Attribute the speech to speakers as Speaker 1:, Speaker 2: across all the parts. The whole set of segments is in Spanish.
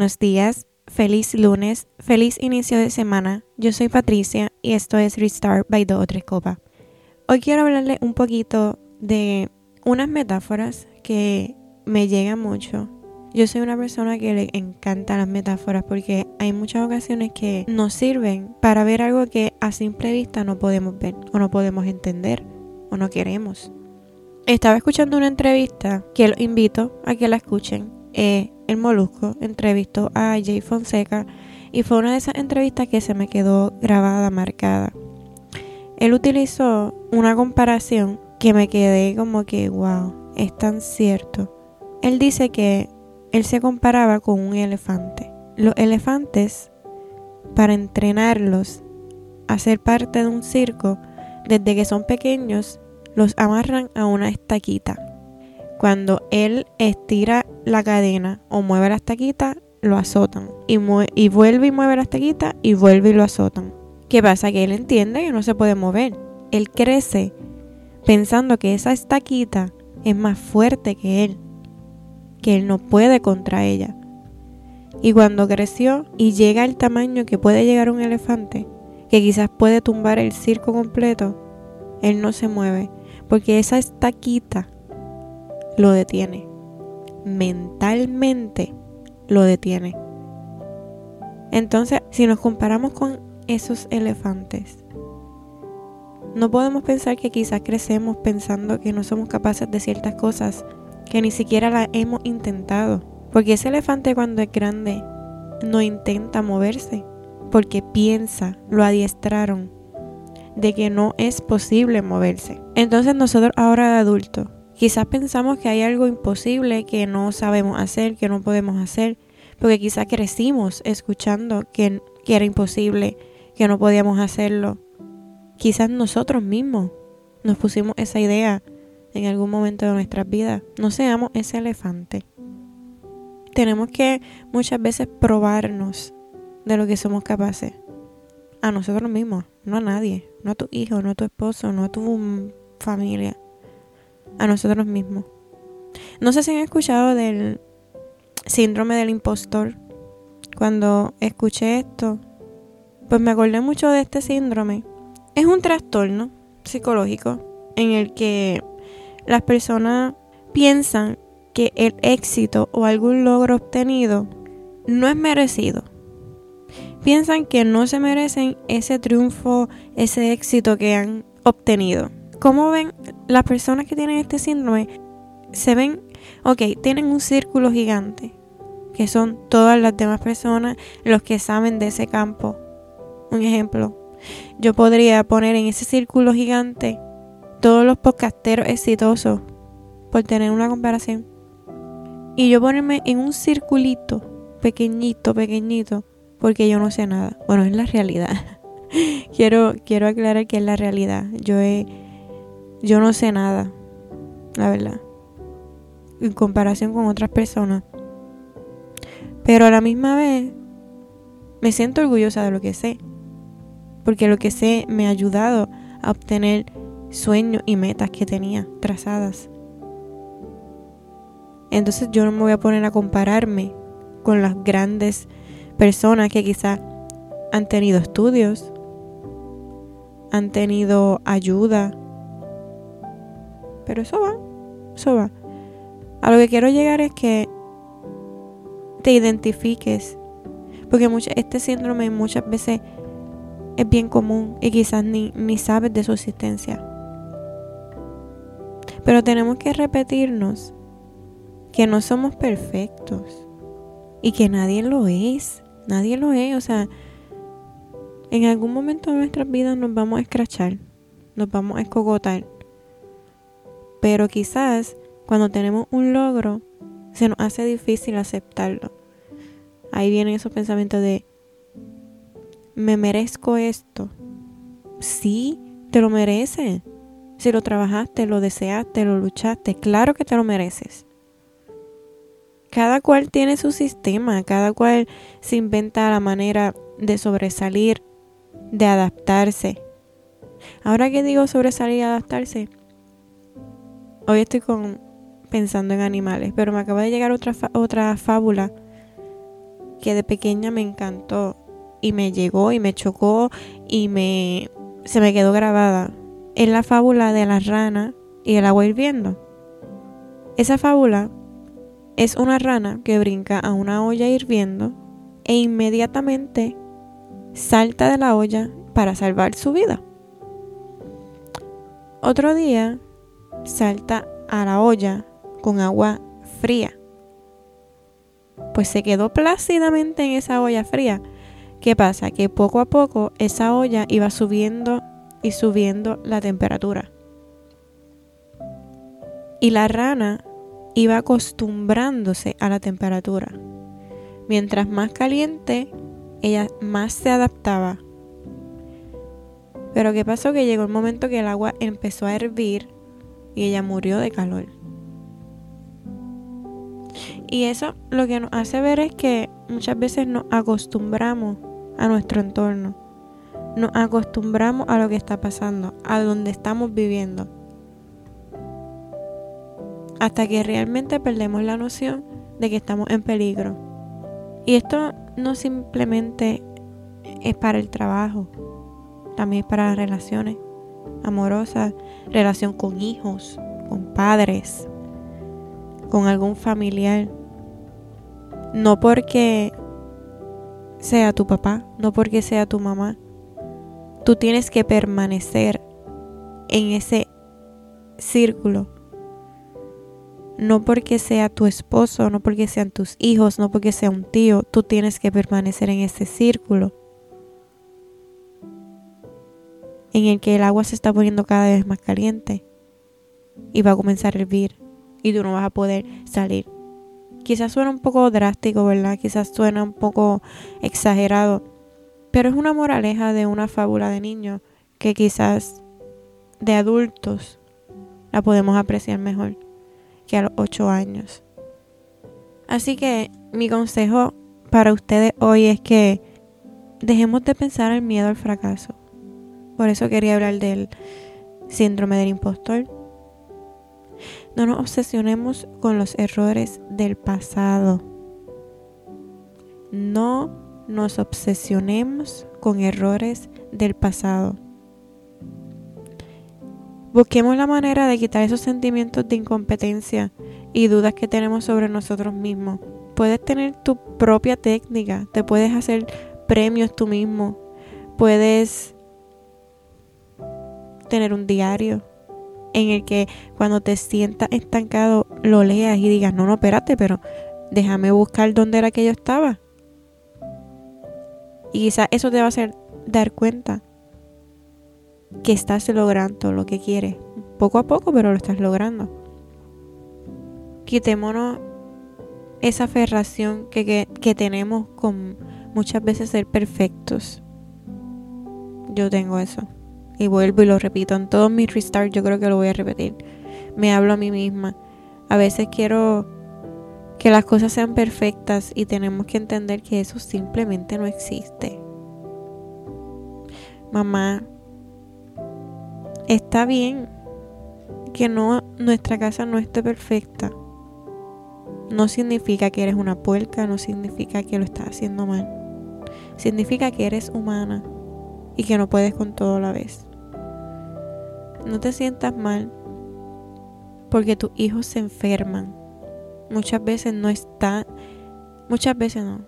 Speaker 1: Buenos días, feliz lunes, feliz inicio de semana. Yo soy Patricia y esto es Restart by Do Tres Copa. Hoy quiero hablarle un poquito de unas metáforas que me llegan mucho. Yo soy una persona que le encanta las metáforas porque hay muchas ocasiones que nos sirven para ver algo que a simple vista no podemos ver o no podemos entender o no queremos. Estaba escuchando una entrevista que los invito a que la escuchen. Eh, el Molusco entrevistó a Jay Fonseca y fue una de esas entrevistas que se me quedó grabada, marcada. Él utilizó una comparación que me quedé como que, wow, es tan cierto. Él dice que él se comparaba con un elefante. Los elefantes, para entrenarlos a ser parte de un circo, desde que son pequeños, los amarran a una estaquita. Cuando él estira la cadena o mueve la estaquita, lo azotan. Y, vuelve y mueve la estaquita y vuelve y lo azotan. ¿Qué pasa? Que él entiende que no se puede mover. Él crece pensando que esa estaquita es más fuerte que él, que él no puede contra ella. Y cuando creció y llega al tamaño que puede llegar un elefante, que quizás puede tumbar el circo completo, él no se mueve, porque esa estaquita lo detiene. Mentalmente lo detiene. Entonces, si nos comparamos con esos elefantes, no podemos pensar que quizás crecemos pensando que no somos capaces de ciertas cosas que ni siquiera las hemos intentado. Porque ese elefante cuando es grande no intenta moverse porque piensa, lo adiestraron de que no es posible moverse. Entonces nosotros ahora de adultos, quizás pensamos que hay algo imposible que no sabemos hacer, que no podemos hacer, porque quizás crecimos escuchando que, era imposible, que no podíamos hacerlo Quizás nosotros mismos nos pusimos esa idea en algún momento de nuestras vidas. No seamos ese elefante. Tenemos que muchas veces probarnos de lo que somos capaces. A nosotros mismos, no a nadie. No a tu hijo, no a tu esposo, no a tu familia. A nosotros mismos. No sé si han escuchado del síndrome del impostor. Cuando escuché esto, pues me acordé mucho de este síndrome es un trastorno psicológico en el que las personas piensan que el éxito o algún logro obtenido no es merecido. Piensan que no se merecen ese triunfo, ese éxito que han obtenido. ¿Cómo ven las personas que tienen este síndrome? Se ven, ok, tienen un círculo gigante, que son todas las demás personas los que saben de ese campo. Un ejemplo, yo podría poner en ese círculo gigante todos los podcasteros exitosos, por tener una comparación. Y yo ponerme en un circulito pequeñito, pequeñito, porque yo no sé nada. Bueno, es la realidad. quiero, quiero aclarar que es la realidad. Yo he, yo no sé nada, la verdad, en comparación con otras personas. Pero a la misma vez me siento orgullosa de lo que sé porque lo que sé me ha ayudado a obtener sueños y metas que tenía trazadas. Entonces yo no me voy a poner a compararme con las grandes personas que quizás han tenido estudios, han tenido ayuda. Pero eso va, eso va. A lo que quiero llegar es que te identifiques. Porque este síndrome muchas veces es bien común y quizás ni, ni sabes de su existencia. Pero tenemos que repetirnos que no somos perfectos y que nadie lo es. Nadie lo es. O sea, en algún momento de nuestras vidas nos vamos a escrachar, nos vamos a escogotar. Pero quizás cuando tenemos un logro, se nos hace difícil aceptarlo. Ahí vienen esos pensamientos de, me merezco esto. Sí, te lo mereces. Si lo trabajaste, lo deseaste, lo luchaste, claro que te lo mereces. Cada cual tiene su sistema, cada cual se inventa la manera de sobresalir, de adaptarse. Ahora que digo sobresalir y adaptarse, hoy estoy pensando en animales, pero me acaba de llegar otra, otra fábula que de pequeña me encantó y me llegó y me chocó y me se me quedó grabada. Es la fábula de la rana y el agua hirviendo. Esa fábula es una rana que brinca a una olla hirviendo e inmediatamente salta de la olla para salvar su vida. Otro día salta a la olla con agua fría. Pues se quedó plácidamente en esa olla fría. ¿Qué pasa? Que poco a poco esa olla iba subiendo y subiendo la temperatura. Y la rana iba acostumbrándose a la temperatura. Mientras más caliente, ella más se adaptaba. Pero ¿qué pasó? Que llegó el momento que el agua empezó a hervir y ella murió de calor. Y eso lo que nos hace ver es que muchas veces nos acostumbramos a nuestro entorno. Nos acostumbramos a lo que está pasando, a donde estamos viviendo. Hasta que realmente perdemos la noción de que estamos en peligro. Y esto no simplemente es para el trabajo, también es para las relaciones amorosas, relación con hijos, con padres, con algún familiar. No porque sea tu papá, no porque sea tu mamá. Tú tienes que permanecer en ese círculo. No porque sea tu esposo, no porque sean tus hijos, no porque sea un tío, tú tienes que permanecer en ese círculo en el que el agua se está poniendo cada vez más caliente y va a comenzar a hervir y tú no vas a poder salir. Quizás suena un poco drástico, ¿verdad? Quizás suena un poco exagerado, pero es una moraleja de una fábula de niños que quizás de adultos la podemos apreciar mejor que a los 8 años. Así que mi consejo para ustedes hoy es que dejemos de pensar el miedo al fracaso. Por eso quería hablar del síndrome del impostor. No nos obsesionemos con los errores del pasado. No nos obsesionemos con errores del pasado. Busquemos la manera de quitar esos sentimientos de incompetencia y dudas que tenemos sobre nosotros mismos. Puedes tener tu propia técnica, te puedes hacer premios tú mismo, puedes tener un diario en el que cuando te sientas estancado lo leas y digas, no, no, espérate, pero déjame buscar dónde era que yo estaba. Y quizás eso te va a hacer dar cuenta que estás logrando lo que quieres. Poco a poco, pero lo estás logrando. Quitémonos esa aferración que, que, que tenemos con muchas veces ser perfectos. Yo tengo eso. Y vuelvo y lo repito. En todos mis restarts yo creo que lo voy a repetir. Me hablo a mí misma. A veces quiero que las cosas sean perfectas y tenemos que entender que eso simplemente no existe. Mamá, está bien que no nuestra casa no esté perfecta. No significa que eres una puerca, no significa que lo estás haciendo mal. Significa que eres humana y que no puedes con todo a la vez. No te sientas mal porque tus hijos se enferman. Muchas veces no está, muchas veces no.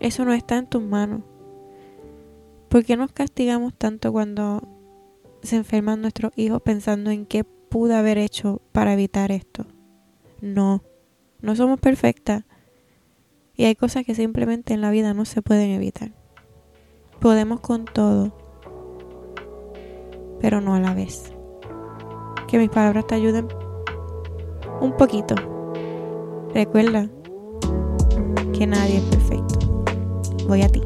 Speaker 1: Eso no está en tus manos. ¿Por qué nos castigamos tanto cuando se enferman nuestros hijos pensando en qué pude haber hecho para evitar esto? No, no somos perfectas. Y hay cosas que simplemente en la vida no se pueden evitar. Podemos con todo pero no a la vez. Que mis palabras te ayuden un poquito. Recuerda que nadie es perfecto. Voy a ti.